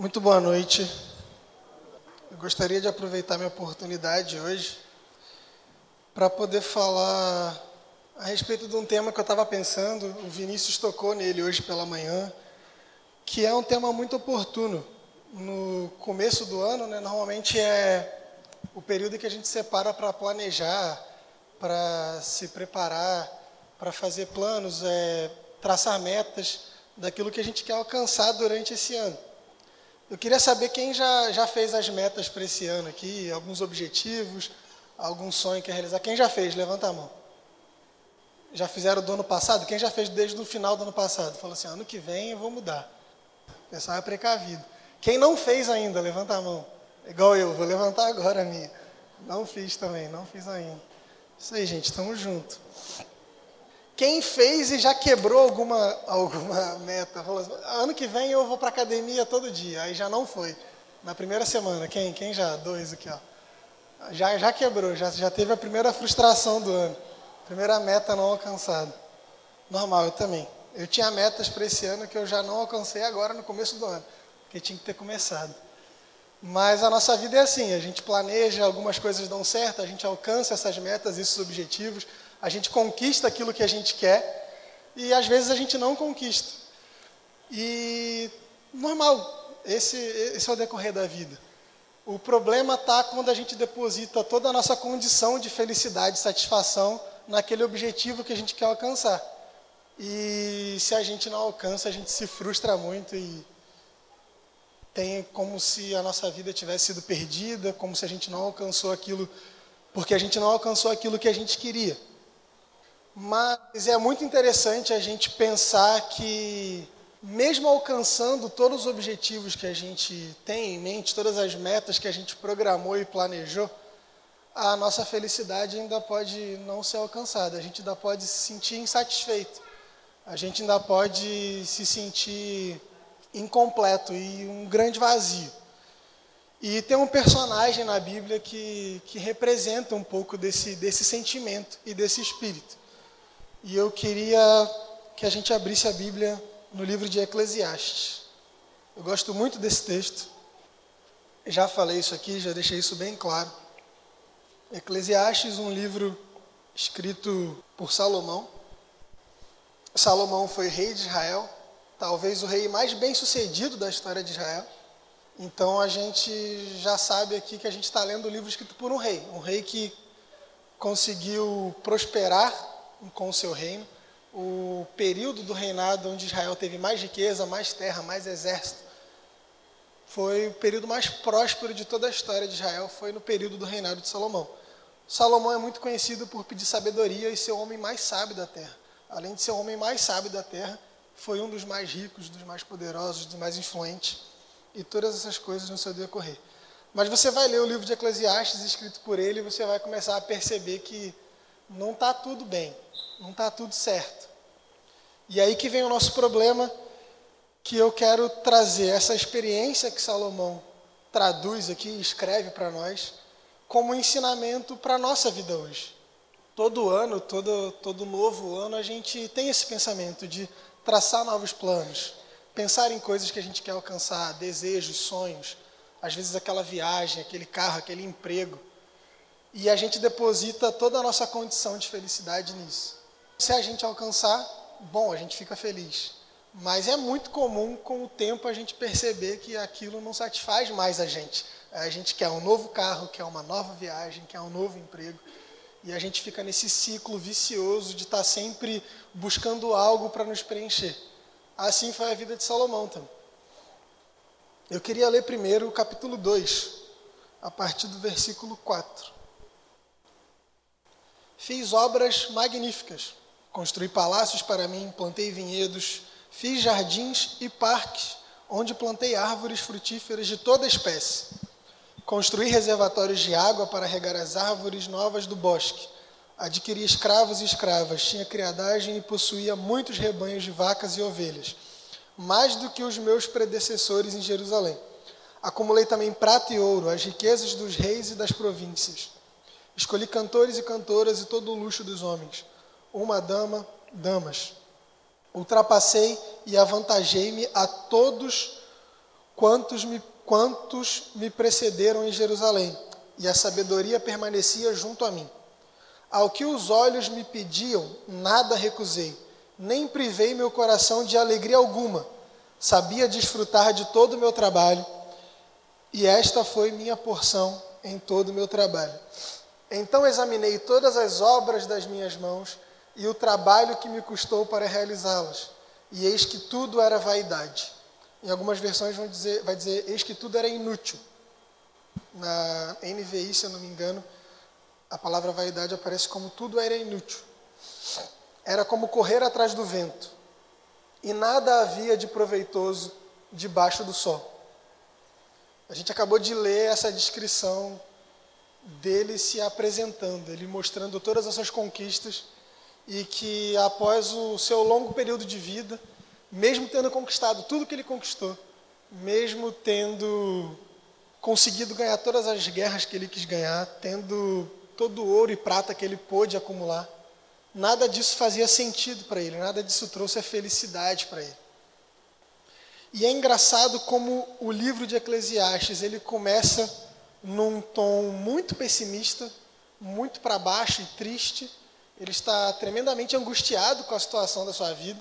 Muito boa noite. Eu gostaria de aproveitar minha oportunidade hoje para poder falar a respeito de um tema que eu estava pensando, o Vinícius tocou nele hoje pela manhã, que é um tema muito oportuno. No começo do ano, né, normalmente é o período que a gente separa para planejar, para se preparar, para fazer planos, é, traçar metas daquilo que a gente quer alcançar durante esse ano. Eu queria saber quem já, já fez as metas para esse ano aqui, alguns objetivos, algum sonho que quer realizar. Quem já fez? Levanta a mão. Já fizeram do ano passado? Quem já fez desde o final do ano passado? Falou assim, ano que vem eu vou mudar. O pessoal é precavido. Quem não fez ainda? Levanta a mão. Igual eu, vou levantar agora a minha. Não fiz também, não fiz ainda. Isso aí, gente, estamos juntos. Quem fez e já quebrou alguma, alguma meta? Assim, ano que vem eu vou para academia todo dia. Aí já não foi. Na primeira semana. Quem? Quem já? Dois aqui, ó. Já, já quebrou, já, já teve a primeira frustração do ano. Primeira meta não alcançada. Normal, eu também. Eu tinha metas para esse ano que eu já não alcancei agora no começo do ano. Porque tinha que ter começado. Mas a nossa vida é assim, a gente planeja, algumas coisas dão certo, a gente alcança essas metas, esses objetivos, a gente conquista aquilo que a gente quer e às vezes a gente não conquista. E normal, esse, esse é o decorrer da vida. O problema está quando a gente deposita toda a nossa condição de felicidade satisfação naquele objetivo que a gente quer alcançar. E se a gente não alcança, a gente se frustra muito e tem como se a nossa vida tivesse sido perdida, como se a gente não alcançou aquilo, porque a gente não alcançou aquilo que a gente queria. Mas é muito interessante a gente pensar que, mesmo alcançando todos os objetivos que a gente tem em mente, todas as metas que a gente programou e planejou, a nossa felicidade ainda pode não ser alcançada, a gente ainda pode se sentir insatisfeito, a gente ainda pode se sentir incompleto e um grande vazio. E tem um personagem na Bíblia que, que representa um pouco desse, desse sentimento e desse espírito. E eu queria que a gente abrisse a Bíblia no livro de Eclesiastes. Eu gosto muito desse texto. Já falei isso aqui, já deixei isso bem claro. Eclesiastes, um livro escrito por Salomão. Salomão foi rei de Israel, talvez o rei mais bem-sucedido da história de Israel. Então a gente já sabe aqui que a gente está lendo um livro escrito por um rei, um rei que conseguiu prosperar com o seu reino. O período do reinado onde Israel teve mais riqueza, mais terra, mais exército, foi o período mais próspero de toda a história de Israel, foi no período do reinado de Salomão. Salomão é muito conhecido por pedir sabedoria e ser o homem mais sábio da terra. Além de ser o homem mais sábio da terra, foi um dos mais ricos, dos mais poderosos, dos mais influentes, e todas essas coisas no seu decorrer. Mas você vai ler o livro de Eclesiastes escrito por ele e você vai começar a perceber que não está tudo bem, não está tudo certo. E aí que vem o nosso problema, que eu quero trazer essa experiência que Salomão traduz aqui, escreve para nós, como ensinamento para a nossa vida hoje. Todo ano, todo, todo novo ano, a gente tem esse pensamento de traçar novos planos, pensar em coisas que a gente quer alcançar, desejos, sonhos, às vezes aquela viagem, aquele carro, aquele emprego. E a gente deposita toda a nossa condição de felicidade nisso. Se a gente alcançar, bom, a gente fica feliz. Mas é muito comum, com o tempo, a gente perceber que aquilo não satisfaz mais a gente. A gente quer um novo carro, quer uma nova viagem, quer um novo emprego. E a gente fica nesse ciclo vicioso de estar sempre buscando algo para nos preencher. Assim foi a vida de Salomão também. Eu queria ler primeiro o capítulo 2, a partir do versículo 4. Fiz obras magníficas. Construí palácios para mim, plantei vinhedos, fiz jardins e parques, onde plantei árvores frutíferas de toda espécie. Construí reservatórios de água para regar as árvores novas do bosque. Adquiri escravos e escravas, tinha criadagem e possuía muitos rebanhos de vacas e ovelhas, mais do que os meus predecessores em Jerusalém. Acumulei também prata e ouro, as riquezas dos reis e das províncias. Escolhi cantores e cantoras e todo o luxo dos homens. Uma dama, damas. Ultrapassei e avantajei-me a todos quantos me, quantos me precederam em Jerusalém, e a sabedoria permanecia junto a mim. Ao que os olhos me pediam, nada recusei, nem privei meu coração de alegria alguma. Sabia desfrutar de todo o meu trabalho, e esta foi minha porção em todo o meu trabalho. Então examinei todas as obras das minhas mãos e o trabalho que me custou para realizá-las, e eis que tudo era vaidade. Em algumas versões vão dizer, vai dizer, eis que tudo era inútil. Na NVI, se eu não me engano, a palavra vaidade aparece como tudo era inútil. Era como correr atrás do vento, e nada havia de proveitoso debaixo do sol. A gente acabou de ler essa descrição dele se apresentando, ele mostrando todas as suas conquistas e que após o seu longo período de vida, mesmo tendo conquistado tudo que ele conquistou, mesmo tendo conseguido ganhar todas as guerras que ele quis ganhar, tendo todo o ouro e prata que ele pôde acumular, nada disso fazia sentido para ele, nada disso trouxe a felicidade para ele. E é engraçado como o livro de Eclesiastes, ele começa num tom muito pessimista, muito para baixo e triste. Ele está tremendamente angustiado com a situação da sua vida,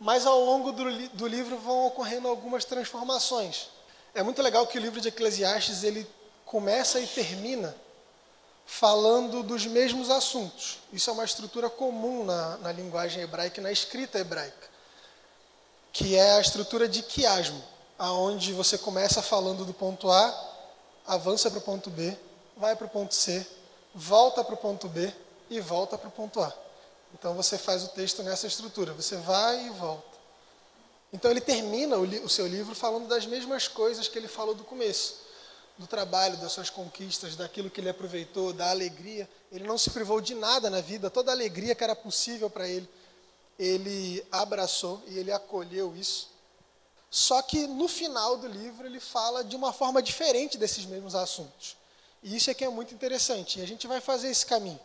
mas ao longo do, do livro vão ocorrendo algumas transformações. É muito legal que o livro de Eclesiastes ele começa e termina falando dos mesmos assuntos. Isso é uma estrutura comum na, na linguagem hebraica e na escrita hebraica, que é a estrutura de quiasmo, aonde você começa falando do ponto A, avança para o ponto B, vai para o ponto C, volta para o ponto B e volta para o ponto A. Então você faz o texto nessa estrutura, você vai e volta. Então ele termina o, o seu livro falando das mesmas coisas que ele falou do começo do trabalho, das suas conquistas, daquilo que ele aproveitou, da alegria. Ele não se privou de nada na vida, toda a alegria que era possível para ele, ele abraçou e ele acolheu isso. Só que no final do livro ele fala de uma forma diferente desses mesmos assuntos. E isso é que é muito interessante. E a gente vai fazer esse caminho.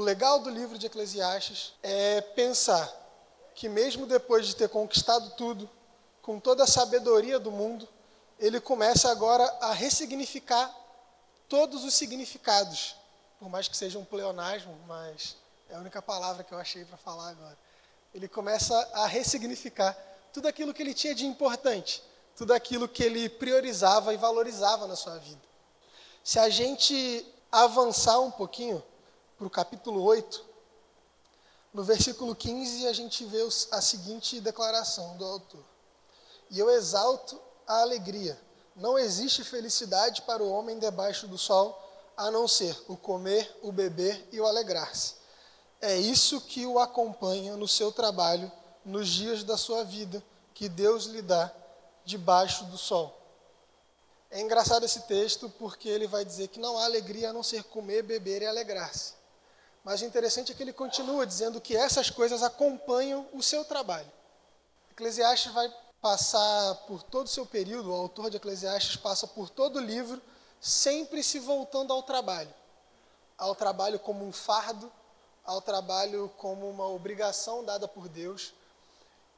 O legal do livro de Eclesiastes é pensar que mesmo depois de ter conquistado tudo, com toda a sabedoria do mundo, ele começa agora a ressignificar todos os significados, por mais que seja um pleonasmo, mas é a única palavra que eu achei para falar agora. Ele começa a ressignificar tudo aquilo que ele tinha de importante, tudo aquilo que ele priorizava e valorizava na sua vida. Se a gente avançar um pouquinho para o capítulo 8, no versículo 15 a gente vê a seguinte declaração do autor: E eu exalto a alegria. Não existe felicidade para o homem debaixo do sol, a não ser o comer, o beber e o alegrar-se. É isso que o acompanha no seu trabalho, nos dias da sua vida, que Deus lhe dá debaixo do sol. É engraçado esse texto porque ele vai dizer que não há alegria a não ser comer, beber e alegrar-se. Mas o interessante é que ele continua dizendo que essas coisas acompanham o seu trabalho. Eclesiastes vai passar por todo o seu período, o autor de Eclesiastes passa por todo o livro, sempre se voltando ao trabalho. Ao trabalho como um fardo, ao trabalho como uma obrigação dada por Deus.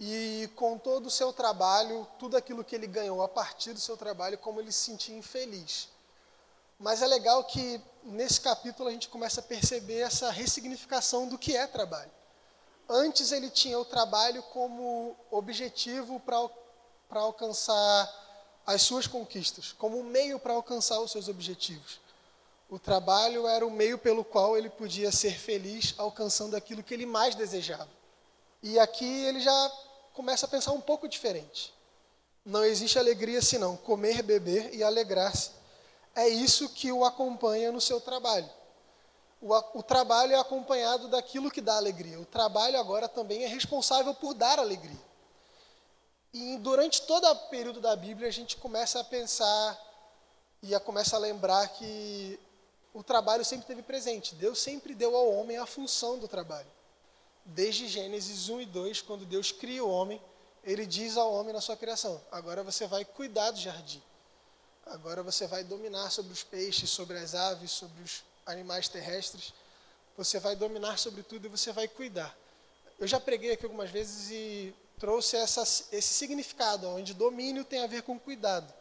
E com todo o seu trabalho, tudo aquilo que ele ganhou a partir do seu trabalho, como ele se sentia infeliz. Mas é legal que nesse capítulo a gente começa a perceber essa ressignificação do que é trabalho. Antes ele tinha o trabalho como objetivo para alcançar as suas conquistas, como um meio para alcançar os seus objetivos. O trabalho era o meio pelo qual ele podia ser feliz alcançando aquilo que ele mais desejava. E aqui ele já começa a pensar um pouco diferente. Não existe alegria senão comer, beber e alegrar-se. É isso que o acompanha no seu trabalho o, o trabalho é acompanhado daquilo que dá alegria. O trabalho agora também é responsável por dar alegria. E durante todo o período da Bíblia, a gente começa a pensar e a começa a lembrar que o trabalho sempre esteve presente. Deus sempre deu ao homem a função do trabalho. Desde Gênesis 1 e 2, quando Deus cria o homem, ele diz ao homem na sua criação: agora você vai cuidar do jardim. Agora você vai dominar sobre os peixes, sobre as aves, sobre os animais terrestres, você vai dominar sobre tudo e você vai cuidar. Eu já preguei aqui algumas vezes e trouxe essa, esse significado, onde domínio tem a ver com cuidado,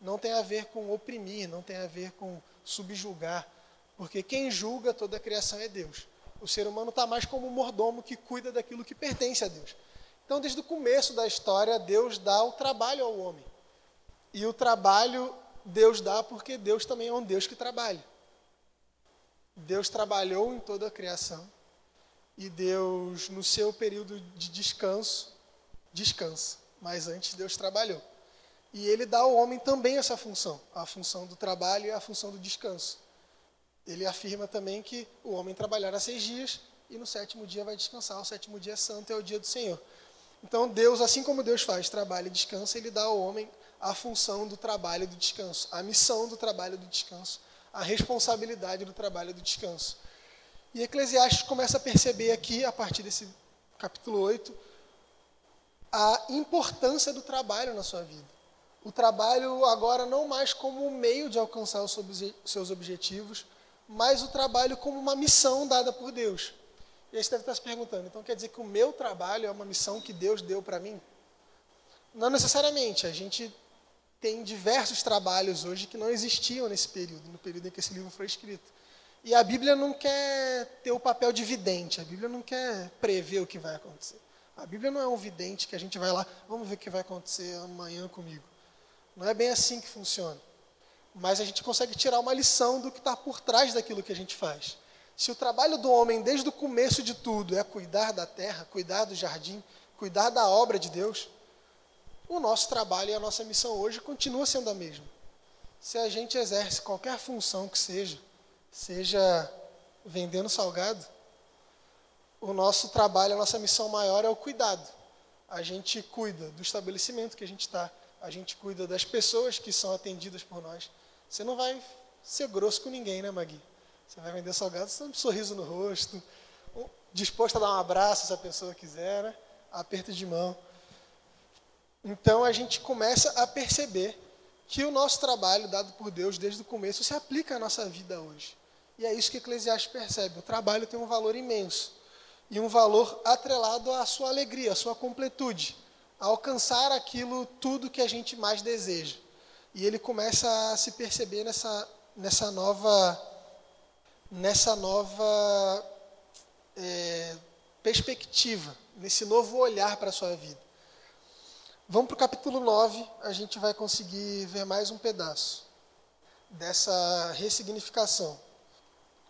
não tem a ver com oprimir, não tem a ver com subjugar, porque quem julga toda a criação é Deus. O ser humano está mais como um mordomo que cuida daquilo que pertence a Deus. Então, desde o começo da história, Deus dá o trabalho ao homem. E o trabalho Deus dá porque Deus também é um Deus que trabalha. Deus trabalhou em toda a criação. E Deus, no seu período de descanso, descansa. Mas antes Deus trabalhou. E ele dá ao homem também essa função, a função do trabalho e a função do descanso. Ele afirma também que o homem trabalhará seis dias e no sétimo dia vai descansar. O sétimo dia é santo, é o dia do Senhor. Então Deus, assim como Deus faz trabalho e descanso, ele dá ao homem a função do trabalho e do descanso, a missão do trabalho e do descanso, a responsabilidade do trabalho e do descanso. E Eclesiastes começa a perceber aqui, a partir desse capítulo 8, a importância do trabalho na sua vida. O trabalho agora não mais como um meio de alcançar os seus objetivos, mas o trabalho como uma missão dada por Deus. E aí você deve estar se perguntando, então quer dizer que o meu trabalho é uma missão que Deus deu para mim? Não necessariamente. A gente tem diversos trabalhos hoje que não existiam nesse período, no período em que esse livro foi escrito. E a Bíblia não quer ter o papel de vidente, a Bíblia não quer prever o que vai acontecer. A Bíblia não é um vidente que a gente vai lá, vamos ver o que vai acontecer amanhã comigo. Não é bem assim que funciona. Mas a gente consegue tirar uma lição do que está por trás daquilo que a gente faz. Se o trabalho do homem, desde o começo de tudo, é cuidar da terra, cuidar do jardim, cuidar da obra de Deus, o nosso trabalho e a nossa missão hoje continua sendo a mesma. Se a gente exerce qualquer função que seja, seja vendendo salgado, o nosso trabalho, a nossa missão maior é o cuidado. A gente cuida do estabelecimento que a gente está, a gente cuida das pessoas que são atendidas por nós. Você não vai ser grosso com ninguém, né, Magui? Você vai vender salgado, tem um sorriso no rosto, disposto a dar um abraço se a pessoa quiser, né? aperto de mão. Então a gente começa a perceber que o nosso trabalho dado por Deus desde o começo se aplica à nossa vida hoje. E é isso que Eclesiastes percebe. O trabalho tem um valor imenso e um valor atrelado à sua alegria, à sua completude, a alcançar aquilo tudo que a gente mais deseja. E ele começa a se perceber nessa, nessa nova nessa nova é, perspectiva, nesse novo olhar para a sua vida. Vamos para o capítulo 9, a gente vai conseguir ver mais um pedaço dessa ressignificação.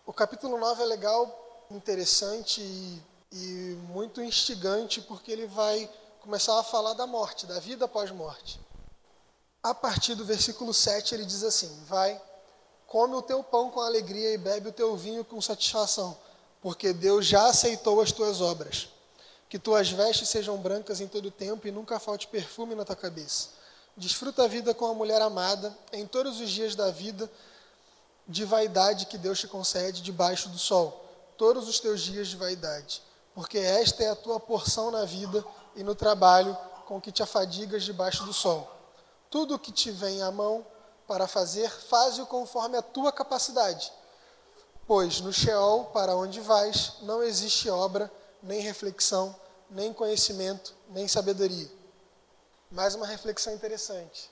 O capítulo 9 é legal, interessante e, e muito instigante, porque ele vai começar a falar da morte, da vida após morte. A partir do versículo 7, ele diz assim: Vai, come o teu pão com alegria e bebe o teu vinho com satisfação, porque Deus já aceitou as tuas obras. Que tuas vestes sejam brancas em todo o tempo e nunca falte perfume na tua cabeça. Desfruta a vida com a mulher amada em todos os dias da vida de vaidade que Deus te concede debaixo do sol, todos os teus dias de vaidade, porque esta é a tua porção na vida e no trabalho com que te afadigas debaixo do sol. Tudo o que te vem à mão para fazer, faze-o conforme a tua capacidade. Pois no Sheol, para onde vais, não existe obra nem reflexão, nem conhecimento, nem sabedoria. Mais uma reflexão interessante.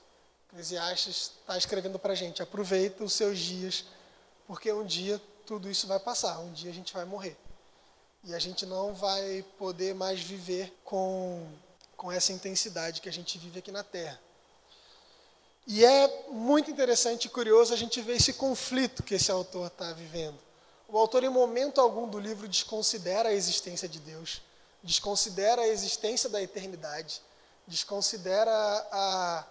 Eclesiastes está escrevendo para a gente: aproveita os seus dias, porque um dia tudo isso vai passar, um dia a gente vai morrer. E a gente não vai poder mais viver com, com essa intensidade que a gente vive aqui na Terra. E é muito interessante e curioso a gente ver esse conflito que esse autor está vivendo. O autor, em momento algum do livro, desconsidera a existência de Deus, desconsidera a existência da eternidade, desconsidera a,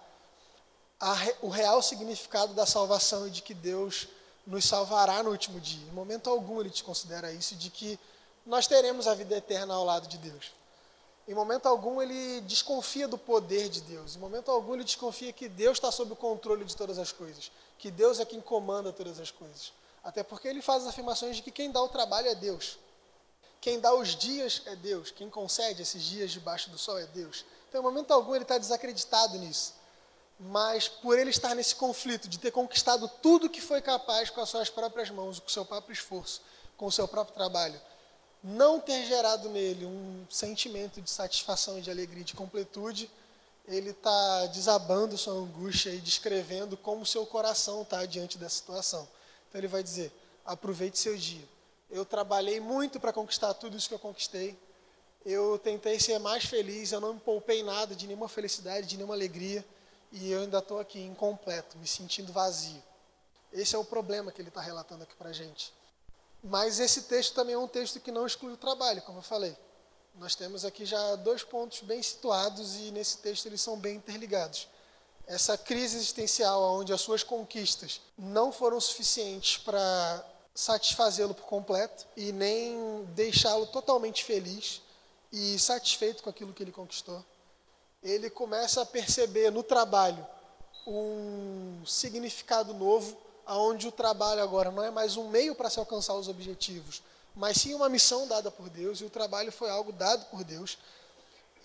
a, o real significado da salvação e de que Deus nos salvará no último dia. Em momento algum ele desconsidera isso, de que nós teremos a vida eterna ao lado de Deus. Em momento algum ele desconfia do poder de Deus. Em momento algum ele desconfia que Deus está sob o controle de todas as coisas, que Deus é quem comanda todas as coisas. Até porque ele faz as afirmações de que quem dá o trabalho é Deus. Quem dá os dias é Deus. Quem concede esses dias debaixo do sol é Deus. Então, em momento algum, ele está desacreditado nisso. Mas por ele estar nesse conflito de ter conquistado tudo que foi capaz com as suas próprias mãos, com o seu próprio esforço, com o seu próprio trabalho, não ter gerado nele um sentimento de satisfação, de alegria, de completude, ele está desabando sua angústia e descrevendo como seu coração está diante dessa situação. Então ele vai dizer: aproveite seu dia. Eu trabalhei muito para conquistar tudo isso que eu conquistei. Eu tentei ser mais feliz, eu não me poupei nada de nenhuma felicidade, de nenhuma alegria, e eu ainda estou aqui incompleto, me sentindo vazio. Esse é o problema que ele está relatando aqui para a gente. Mas esse texto também é um texto que não exclui o trabalho, como eu falei. Nós temos aqui já dois pontos bem situados e nesse texto eles são bem interligados. Essa crise existencial, onde as suas conquistas não foram suficientes para satisfazê-lo por completo e nem deixá-lo totalmente feliz e satisfeito com aquilo que ele conquistou. Ele começa a perceber no trabalho um significado novo, aonde o trabalho agora não é mais um meio para se alcançar os objetivos, mas sim uma missão dada por Deus, e o trabalho foi algo dado por Deus.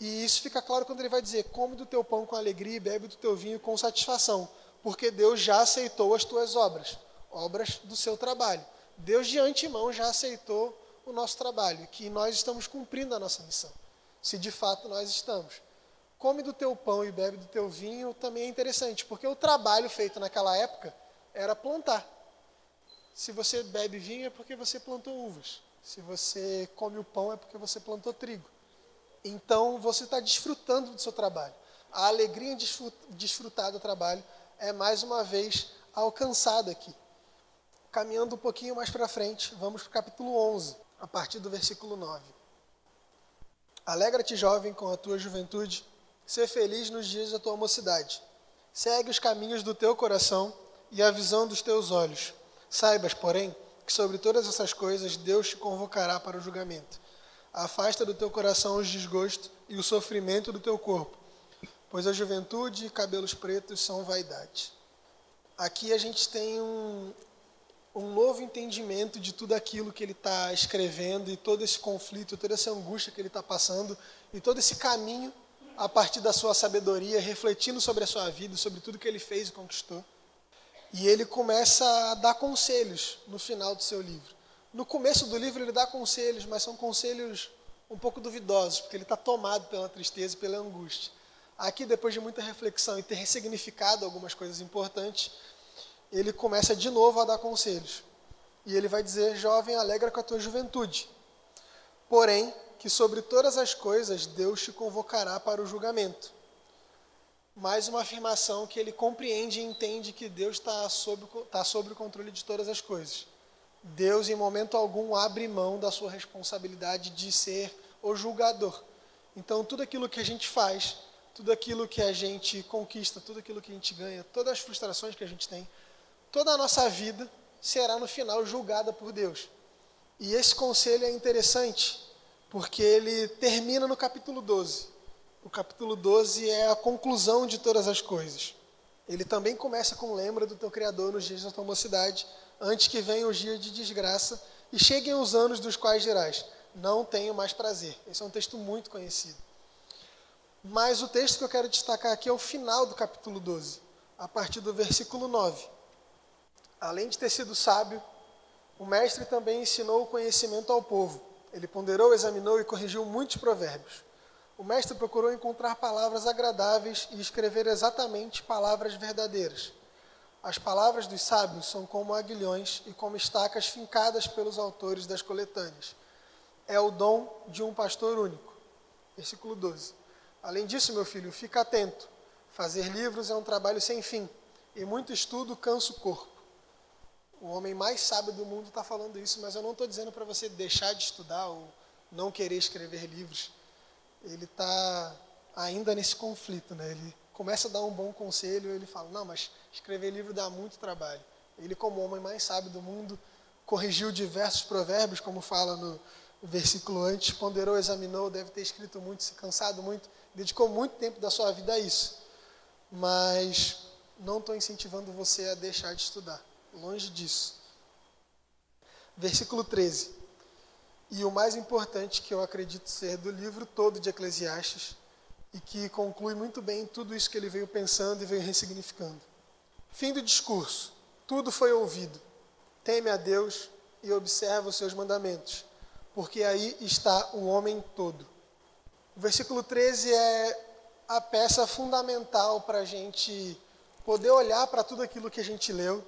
E isso fica claro quando ele vai dizer: come do teu pão com alegria e bebe do teu vinho com satisfação, porque Deus já aceitou as tuas obras, obras do seu trabalho. Deus de antemão já aceitou o nosso trabalho, que nós estamos cumprindo a nossa missão, se de fato nós estamos. Come do teu pão e bebe do teu vinho também é interessante, porque o trabalho feito naquela época era plantar. Se você bebe vinho é porque você plantou uvas. Se você come o pão é porque você plantou trigo. Então você está desfrutando do seu trabalho. A alegria de desfrutar do trabalho é mais uma vez alcançada aqui. Caminhando um pouquinho mais para frente, vamos para o capítulo 11, a partir do versículo 9. Alegra-te, jovem, com a tua juventude, ser feliz nos dias da tua mocidade. Segue os caminhos do teu coração e a visão dos teus olhos. Saibas, porém, que sobre todas essas coisas Deus te convocará para o julgamento. Afasta do teu coração os desgostos e o sofrimento do teu corpo, pois a juventude e cabelos pretos são vaidade. Aqui a gente tem um, um novo entendimento de tudo aquilo que ele está escrevendo e todo esse conflito, toda essa angústia que ele está passando e todo esse caminho a partir da sua sabedoria, refletindo sobre a sua vida, sobre tudo que ele fez e conquistou. E ele começa a dar conselhos no final do seu livro. No começo do livro ele dá conselhos, mas são conselhos um pouco duvidosos, porque ele está tomado pela tristeza e pela angústia. Aqui, depois de muita reflexão e ter ressignificado algumas coisas importantes, ele começa de novo a dar conselhos. E ele vai dizer: Jovem, alegra com a tua juventude. Porém, que sobre todas as coisas Deus te convocará para o julgamento. Mais uma afirmação que ele compreende e entende que Deus está sob, tá sob o controle de todas as coisas. Deus, em momento algum, abre mão da sua responsabilidade de ser o julgador. Então, tudo aquilo que a gente faz, tudo aquilo que a gente conquista, tudo aquilo que a gente ganha, todas as frustrações que a gente tem, toda a nossa vida será no final julgada por Deus. E esse conselho é interessante, porque ele termina no capítulo 12. O capítulo 12 é a conclusão de todas as coisas. Ele também começa com lembra do teu Criador nos dias da tua mocidade, antes que venham os dias de desgraça e cheguem os anos dos quais dirás, não tenho mais prazer. Esse é um texto muito conhecido. Mas o texto que eu quero destacar aqui é o final do capítulo 12, a partir do versículo 9. Além de ter sido sábio, o mestre também ensinou o conhecimento ao povo. Ele ponderou, examinou e corrigiu muitos provérbios. O mestre procurou encontrar palavras agradáveis e escrever exatamente palavras verdadeiras. As palavras dos sábios são como aguilhões e como estacas fincadas pelos autores das coletâneas. É o dom de um pastor único. Versículo 12. Além disso, meu filho, fica atento. Fazer livros é um trabalho sem fim, e muito estudo cansa o corpo. O homem mais sábio do mundo está falando isso, mas eu não estou dizendo para você deixar de estudar ou não querer escrever livros. Ele está ainda nesse conflito, né? Ele começa a dar um bom conselho, ele fala: não, mas escrever livro dá muito trabalho. Ele, como homem mais sábio do mundo, corrigiu diversos provérbios, como fala no versículo antes, ponderou, examinou, deve ter escrito muito, se cansado muito, dedicou muito tempo da sua vida a isso. Mas não estou incentivando você a deixar de estudar longe disso. Versículo 13. E o mais importante que eu acredito ser do livro todo de Eclesiastes, e que conclui muito bem tudo isso que ele veio pensando e veio ressignificando. Fim do discurso. Tudo foi ouvido. Teme a Deus e observa os seus mandamentos, porque aí está o homem todo. O versículo 13 é a peça fundamental para a gente poder olhar para tudo aquilo que a gente leu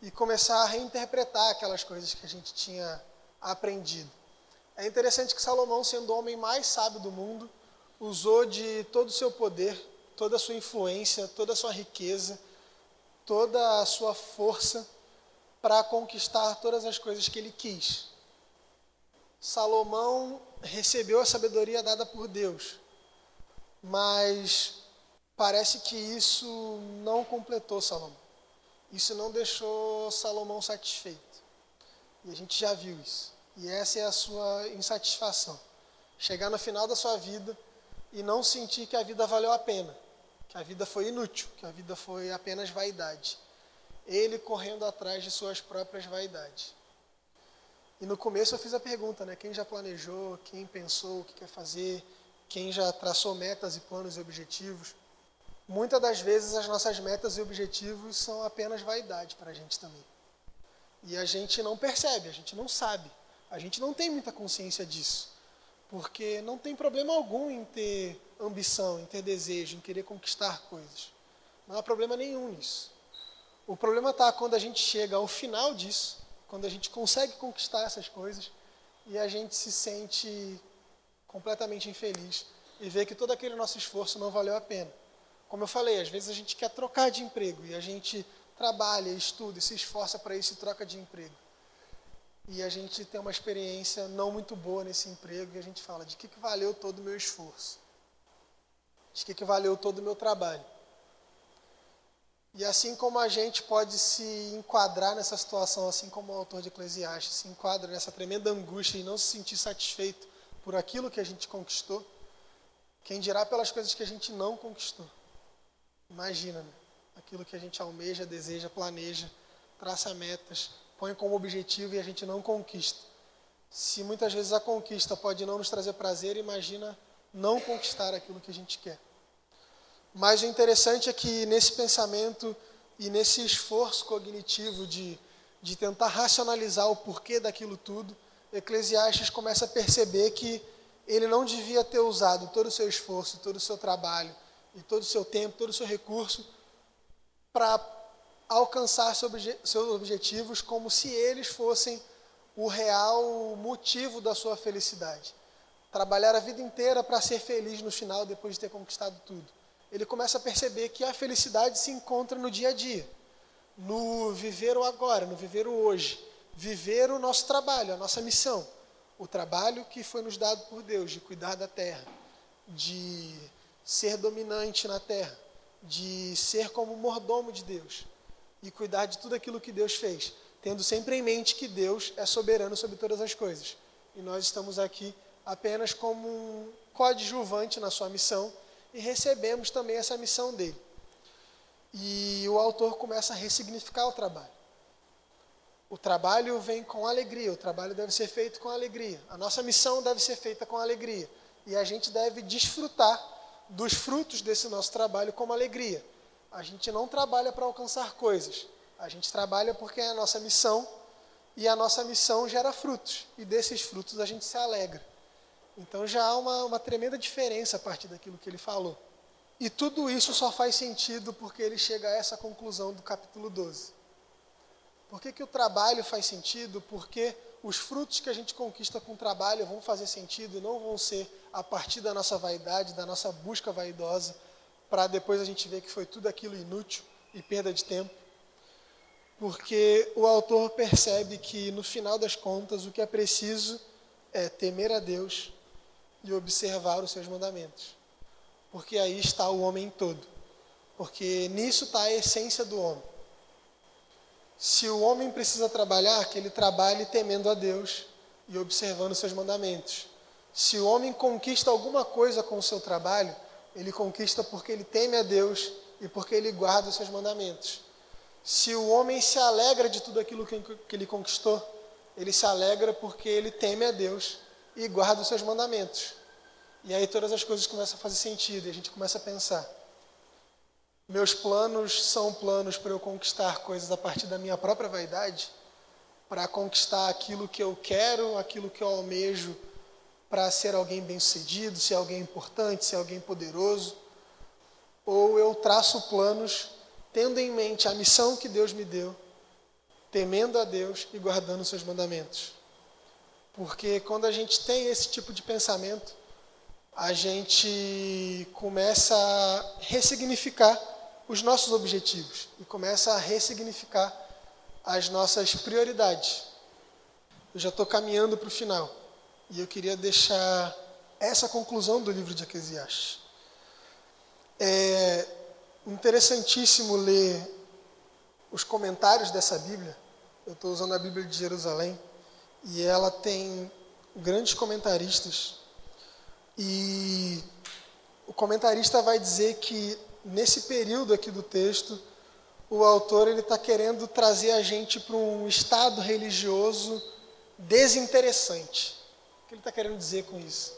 e começar a reinterpretar aquelas coisas que a gente tinha aprendido. É interessante que Salomão, sendo o homem mais sábio do mundo, usou de todo o seu poder, toda a sua influência, toda a sua riqueza, toda a sua força para conquistar todas as coisas que ele quis. Salomão recebeu a sabedoria dada por Deus, mas parece que isso não completou Salomão. Isso não deixou Salomão satisfeito. E a gente já viu isso. E essa é a sua insatisfação. Chegar no final da sua vida e não sentir que a vida valeu a pena, que a vida foi inútil, que a vida foi apenas vaidade. Ele correndo atrás de suas próprias vaidades. E no começo eu fiz a pergunta, né? Quem já planejou, quem pensou o que quer fazer, quem já traçou metas e planos e objetivos. Muitas das vezes as nossas metas e objetivos são apenas vaidade para a gente também. E a gente não percebe, a gente não sabe, a gente não tem muita consciência disso. Porque não tem problema algum em ter ambição, em ter desejo, em querer conquistar coisas. Não há problema nenhum nisso. O problema está quando a gente chega ao final disso, quando a gente consegue conquistar essas coisas e a gente se sente completamente infeliz e vê que todo aquele nosso esforço não valeu a pena. Como eu falei, às vezes a gente quer trocar de emprego e a gente trabalha, estuda se esforça para isso e troca de emprego. E a gente tem uma experiência não muito boa nesse emprego e a gente fala: de que, que valeu todo o meu esforço? De que, que valeu todo o meu trabalho? E assim como a gente pode se enquadrar nessa situação, assim como o autor de Eclesiastes se enquadra nessa tremenda angústia e não se sentir satisfeito por aquilo que a gente conquistou, quem dirá pelas coisas que a gente não conquistou? Imagina, né? aquilo que a gente almeja, deseja, planeja, traça metas, põe como objetivo e a gente não conquista. Se muitas vezes a conquista pode não nos trazer prazer, imagina não conquistar aquilo que a gente quer. Mas o interessante é que nesse pensamento e nesse esforço cognitivo de, de tentar racionalizar o porquê daquilo tudo, Eclesiastes começa a perceber que ele não devia ter usado todo o seu esforço, todo o seu trabalho, e todo o seu tempo, todo o seu recurso para alcançar seus objetivos como se eles fossem o real motivo da sua felicidade. Trabalhar a vida inteira para ser feliz no final, depois de ter conquistado tudo. Ele começa a perceber que a felicidade se encontra no dia a dia, no viver o agora, no viver o hoje, viver o nosso trabalho, a nossa missão, o trabalho que foi nos dado por Deus de cuidar da terra, de ser dominante na terra, de ser como mordomo de Deus e cuidar de tudo aquilo que Deus fez, tendo sempre em mente que Deus é soberano sobre todas as coisas. E nós estamos aqui apenas como um coadjuvante na sua missão e recebemos também essa missão dele. E o autor começa a ressignificar o trabalho. O trabalho vem com alegria, o trabalho deve ser feito com alegria. A nossa missão deve ser feita com alegria. E a gente deve desfrutar dos frutos desse nosso trabalho como alegria. A gente não trabalha para alcançar coisas. A gente trabalha porque é a nossa missão e a nossa missão gera frutos. E desses frutos a gente se alegra. Então já há uma, uma tremenda diferença a partir daquilo que ele falou. E tudo isso só faz sentido porque ele chega a essa conclusão do capítulo 12. Por que, que o trabalho faz sentido? Porque os frutos que a gente conquista com o trabalho vão fazer sentido e não vão ser a partir da nossa vaidade, da nossa busca vaidosa, para depois a gente ver que foi tudo aquilo inútil e perda de tempo. Porque o autor percebe que, no final das contas, o que é preciso é temer a Deus e observar os seus mandamentos. Porque aí está o homem todo. Porque nisso está a essência do homem. Se o homem precisa trabalhar, que ele trabalhe temendo a Deus e observando os seus mandamentos. Se o homem conquista alguma coisa com o seu trabalho, ele conquista porque ele teme a Deus e porque ele guarda os seus mandamentos. Se o homem se alegra de tudo aquilo que ele conquistou, ele se alegra porque ele teme a Deus e guarda os seus mandamentos. E aí todas as coisas começam a fazer sentido e a gente começa a pensar. Meus planos são planos para eu conquistar coisas a partir da minha própria vaidade, para conquistar aquilo que eu quero, aquilo que eu almejo, para ser alguém bem-sucedido, ser alguém importante, ser alguém poderoso, ou eu traço planos tendo em mente a missão que Deus me deu, temendo a Deus e guardando seus mandamentos. Porque quando a gente tem esse tipo de pensamento, a gente começa a ressignificar os nossos objetivos e começa a ressignificar as nossas prioridades. Eu já estou caminhando para o final e eu queria deixar essa conclusão do livro de Eclesiastes. É interessantíssimo ler os comentários dessa Bíblia. Eu estou usando a Bíblia de Jerusalém e ela tem grandes comentaristas. E o comentarista vai dizer que nesse período aqui do texto, o autor ele está querendo trazer a gente para um estado religioso desinteressante. Ele está querendo dizer com isso?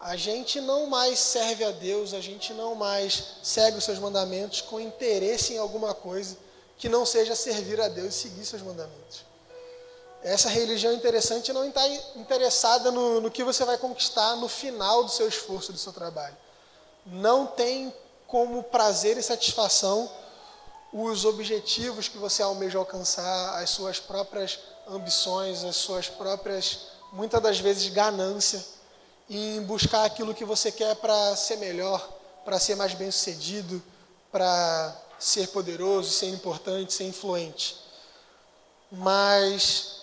A gente não mais serve a Deus, a gente não mais segue os seus mandamentos com interesse em alguma coisa que não seja servir a Deus e seguir seus mandamentos. Essa religião interessante não está interessada no, no que você vai conquistar no final do seu esforço, do seu trabalho. Não tem como prazer e satisfação os objetivos que você almeja alcançar, as suas próprias ambições, as suas próprias, muitas das vezes, ganância em buscar aquilo que você quer para ser melhor, para ser mais bem-sucedido, para ser poderoso, ser importante, ser influente. Mas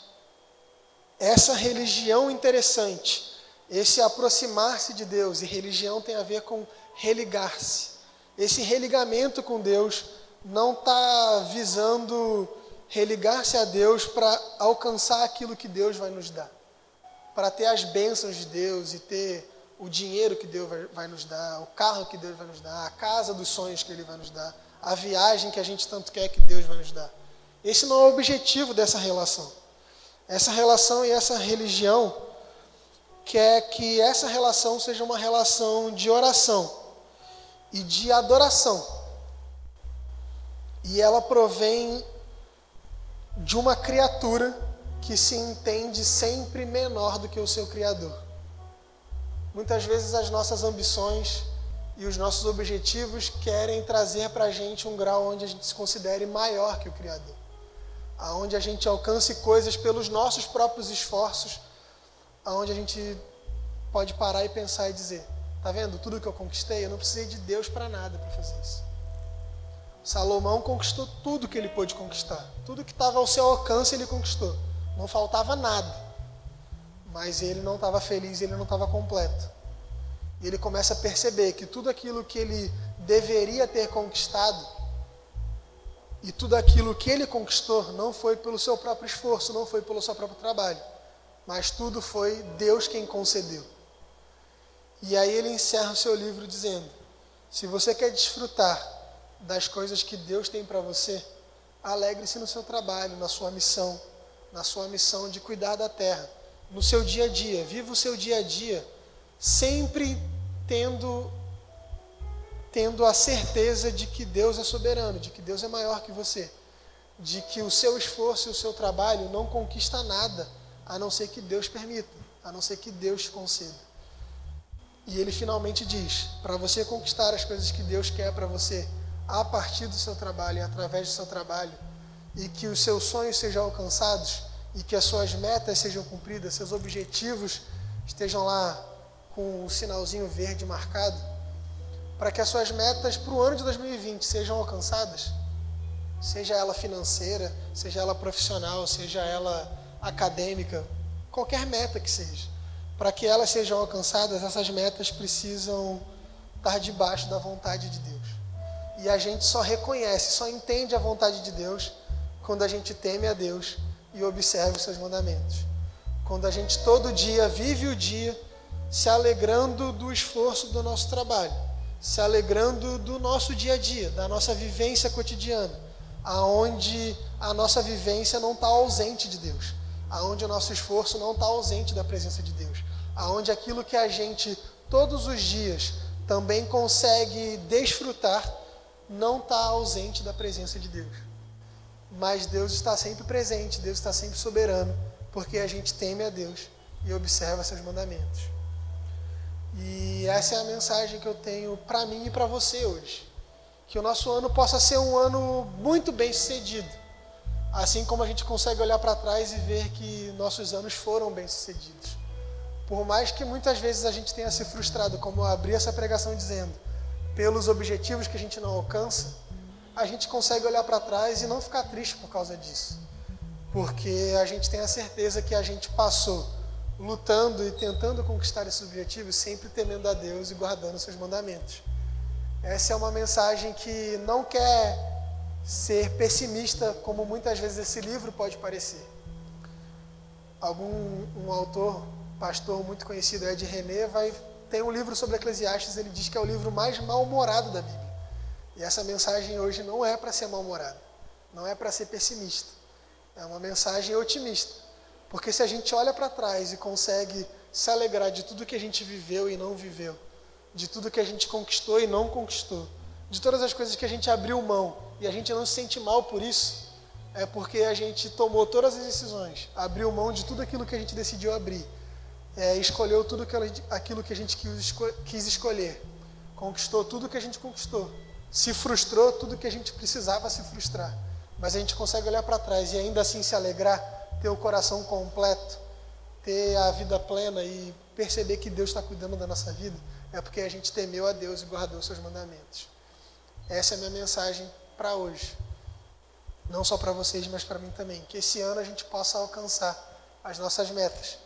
essa religião interessante, esse aproximar-se de Deus, e religião tem a ver com religar-se. Esse religamento com Deus não está visando religar-se a Deus para alcançar aquilo que Deus vai nos dar, para ter as bênçãos de Deus e ter o dinheiro que Deus vai nos dar, o carro que Deus vai nos dar, a casa dos sonhos que Ele vai nos dar, a viagem que a gente tanto quer que Deus vai nos dar. Esse não é o objetivo dessa relação. Essa relação e essa religião quer que essa relação seja uma relação de oração e de adoração. E ela provém de uma criatura que se entende sempre menor do que o seu Criador. Muitas vezes as nossas ambições e os nossos objetivos querem trazer para a gente um grau onde a gente se considere maior que o Criador, aonde a gente alcance coisas pelos nossos próprios esforços, aonde a gente pode parar e pensar e dizer: Tá vendo? Tudo que eu conquistei, eu não precisei de Deus para nada para fazer isso. Salomão conquistou tudo que ele pôde conquistar. Tudo que estava ao seu alcance ele conquistou. Não faltava nada. Mas ele não estava feliz, ele não estava completo. E ele começa a perceber que tudo aquilo que ele deveria ter conquistado e tudo aquilo que ele conquistou não foi pelo seu próprio esforço, não foi pelo seu próprio trabalho, mas tudo foi Deus quem concedeu. E aí ele encerra o seu livro dizendo: se você quer desfrutar das coisas que Deus tem para você, alegre-se no seu trabalho, na sua missão, na sua missão de cuidar da terra, no seu dia a dia. Viva o seu dia a dia, sempre tendo tendo a certeza de que Deus é soberano, de que Deus é maior que você, de que o seu esforço e o seu trabalho não conquista nada, a não ser que Deus permita, a não ser que Deus conceda. E ele finalmente diz: para você conquistar as coisas que Deus quer para você, a partir do seu trabalho e através do seu trabalho, e que os seus sonhos sejam alcançados, e que as suas metas sejam cumpridas, seus objetivos estejam lá com o sinalzinho verde marcado, para que as suas metas para o ano de 2020 sejam alcançadas, seja ela financeira, seja ela profissional, seja ela acadêmica, qualquer meta que seja para que elas sejam alcançadas, essas metas precisam estar debaixo da vontade de Deus. E a gente só reconhece, só entende a vontade de Deus quando a gente teme a Deus e observa os seus mandamentos. Quando a gente todo dia vive o dia se alegrando do esforço do nosso trabalho, se alegrando do nosso dia a dia, da nossa vivência cotidiana, aonde a nossa vivência não está ausente de Deus, aonde o nosso esforço não está ausente da presença de Deus aonde aquilo que a gente todos os dias também consegue desfrutar não está ausente da presença de Deus. Mas Deus está sempre presente, Deus está sempre soberano, porque a gente teme a Deus e observa seus mandamentos. E essa é a mensagem que eu tenho para mim e para você hoje. Que o nosso ano possa ser um ano muito bem sucedido. Assim como a gente consegue olhar para trás e ver que nossos anos foram bem sucedidos. Por mais que muitas vezes a gente tenha se frustrado, como eu abri essa pregação dizendo, pelos objetivos que a gente não alcança, a gente consegue olhar para trás e não ficar triste por causa disso. Porque a gente tem a certeza que a gente passou lutando e tentando conquistar esse objetivo, sempre temendo a Deus e guardando seus mandamentos. Essa é uma mensagem que não quer ser pessimista, como muitas vezes esse livro pode parecer. Algum um autor, pastor muito conhecido, Ed René, vai tem um livro sobre Eclesiastes, ele diz que é o livro mais mal-humorado da Bíblia. E essa mensagem hoje não é para ser mal-humorada, não é para ser pessimista. É uma mensagem otimista. Porque se a gente olha para trás e consegue se alegrar de tudo que a gente viveu e não viveu, de tudo que a gente conquistou e não conquistou, de todas as coisas que a gente abriu mão e a gente não se sente mal por isso, é porque a gente tomou todas as decisões, abriu mão de tudo aquilo que a gente decidiu abrir, é, escolheu tudo aquilo que a gente quis, escolher, conquistou tudo que a gente conquistou se frustrou tudo que a gente precisava se frustrar. Mas a gente consegue olhar para trás e ainda assim se alegrar, ter o coração completo, ter a vida plena e perceber que Deus está cuidando da nossa vida, é porque a gente temeu a Deus e guardou os seus mandamentos. Essa é a minha mensagem para hoje. Não só para vocês, mas para mim também. Que esse ano a gente possa alcançar as nossas metas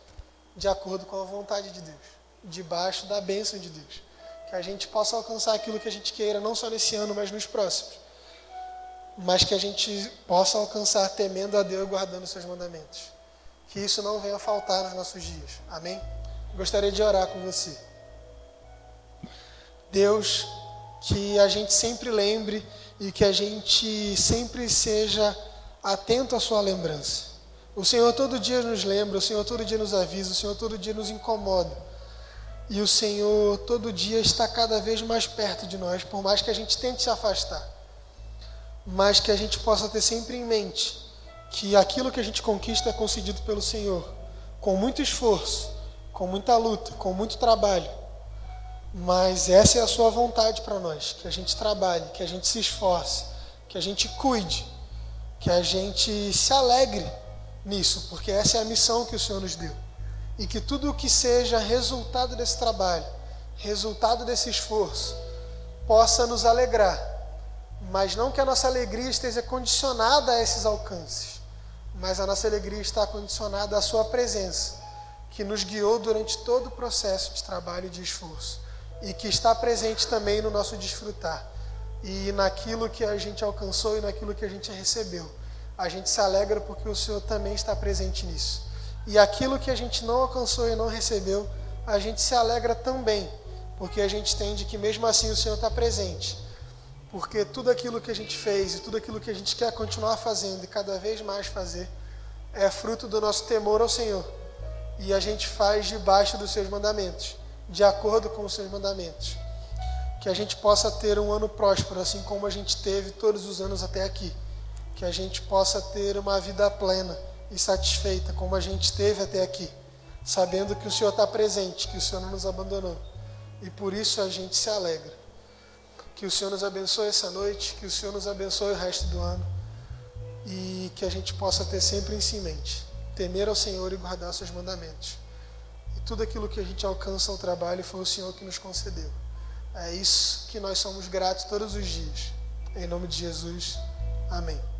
de acordo com a vontade de Deus, debaixo da bênção de Deus que a gente possa alcançar aquilo que a gente queira, não só nesse ano, mas nos próximos. Mas que a gente possa alcançar temendo a Deus e guardando seus mandamentos. Que isso não venha faltar nos nossos dias. Amém? Gostaria de orar com você. Deus, que a gente sempre lembre e que a gente sempre seja atento à sua lembrança. O Senhor todo dia nos lembra, o Senhor todo dia nos avisa, o Senhor todo dia nos incomoda. E o Senhor todo dia está cada vez mais perto de nós, por mais que a gente tente se afastar. Mas que a gente possa ter sempre em mente que aquilo que a gente conquista é concedido pelo Senhor, com muito esforço, com muita luta, com muito trabalho. Mas essa é a sua vontade para nós, que a gente trabalhe, que a gente se esforce, que a gente cuide, que a gente se alegre nisso, porque essa é a missão que o Senhor nos deu e que tudo o que seja resultado desse trabalho, resultado desse esforço, possa nos alegrar, mas não que a nossa alegria esteja condicionada a esses alcances, mas a nossa alegria está condicionada à Sua presença, que nos guiou durante todo o processo de trabalho e de esforço, e que está presente também no nosso desfrutar, e naquilo que a gente alcançou e naquilo que a gente recebeu. A gente se alegra porque o Senhor também está presente nisso. E aquilo que a gente não alcançou e não recebeu, a gente se alegra também, porque a gente entende que mesmo assim o Senhor está presente. Porque tudo aquilo que a gente fez e tudo aquilo que a gente quer continuar fazendo e cada vez mais fazer é fruto do nosso temor ao Senhor. E a gente faz debaixo dos seus mandamentos, de acordo com os seus mandamentos. Que a gente possa ter um ano próspero, assim como a gente teve todos os anos até aqui. Que a gente possa ter uma vida plena e satisfeita como a gente esteve até aqui, sabendo que o Senhor está presente, que o Senhor não nos abandonou. E por isso a gente se alegra. Que o Senhor nos abençoe essa noite, que o Senhor nos abençoe o resto do ano e que a gente possa ter sempre em si mente, temer ao Senhor e guardar seus mandamentos. E tudo aquilo que a gente alcança ao trabalho foi o Senhor que nos concedeu. É isso que nós somos gratos todos os dias. Em nome de Jesus. Amém.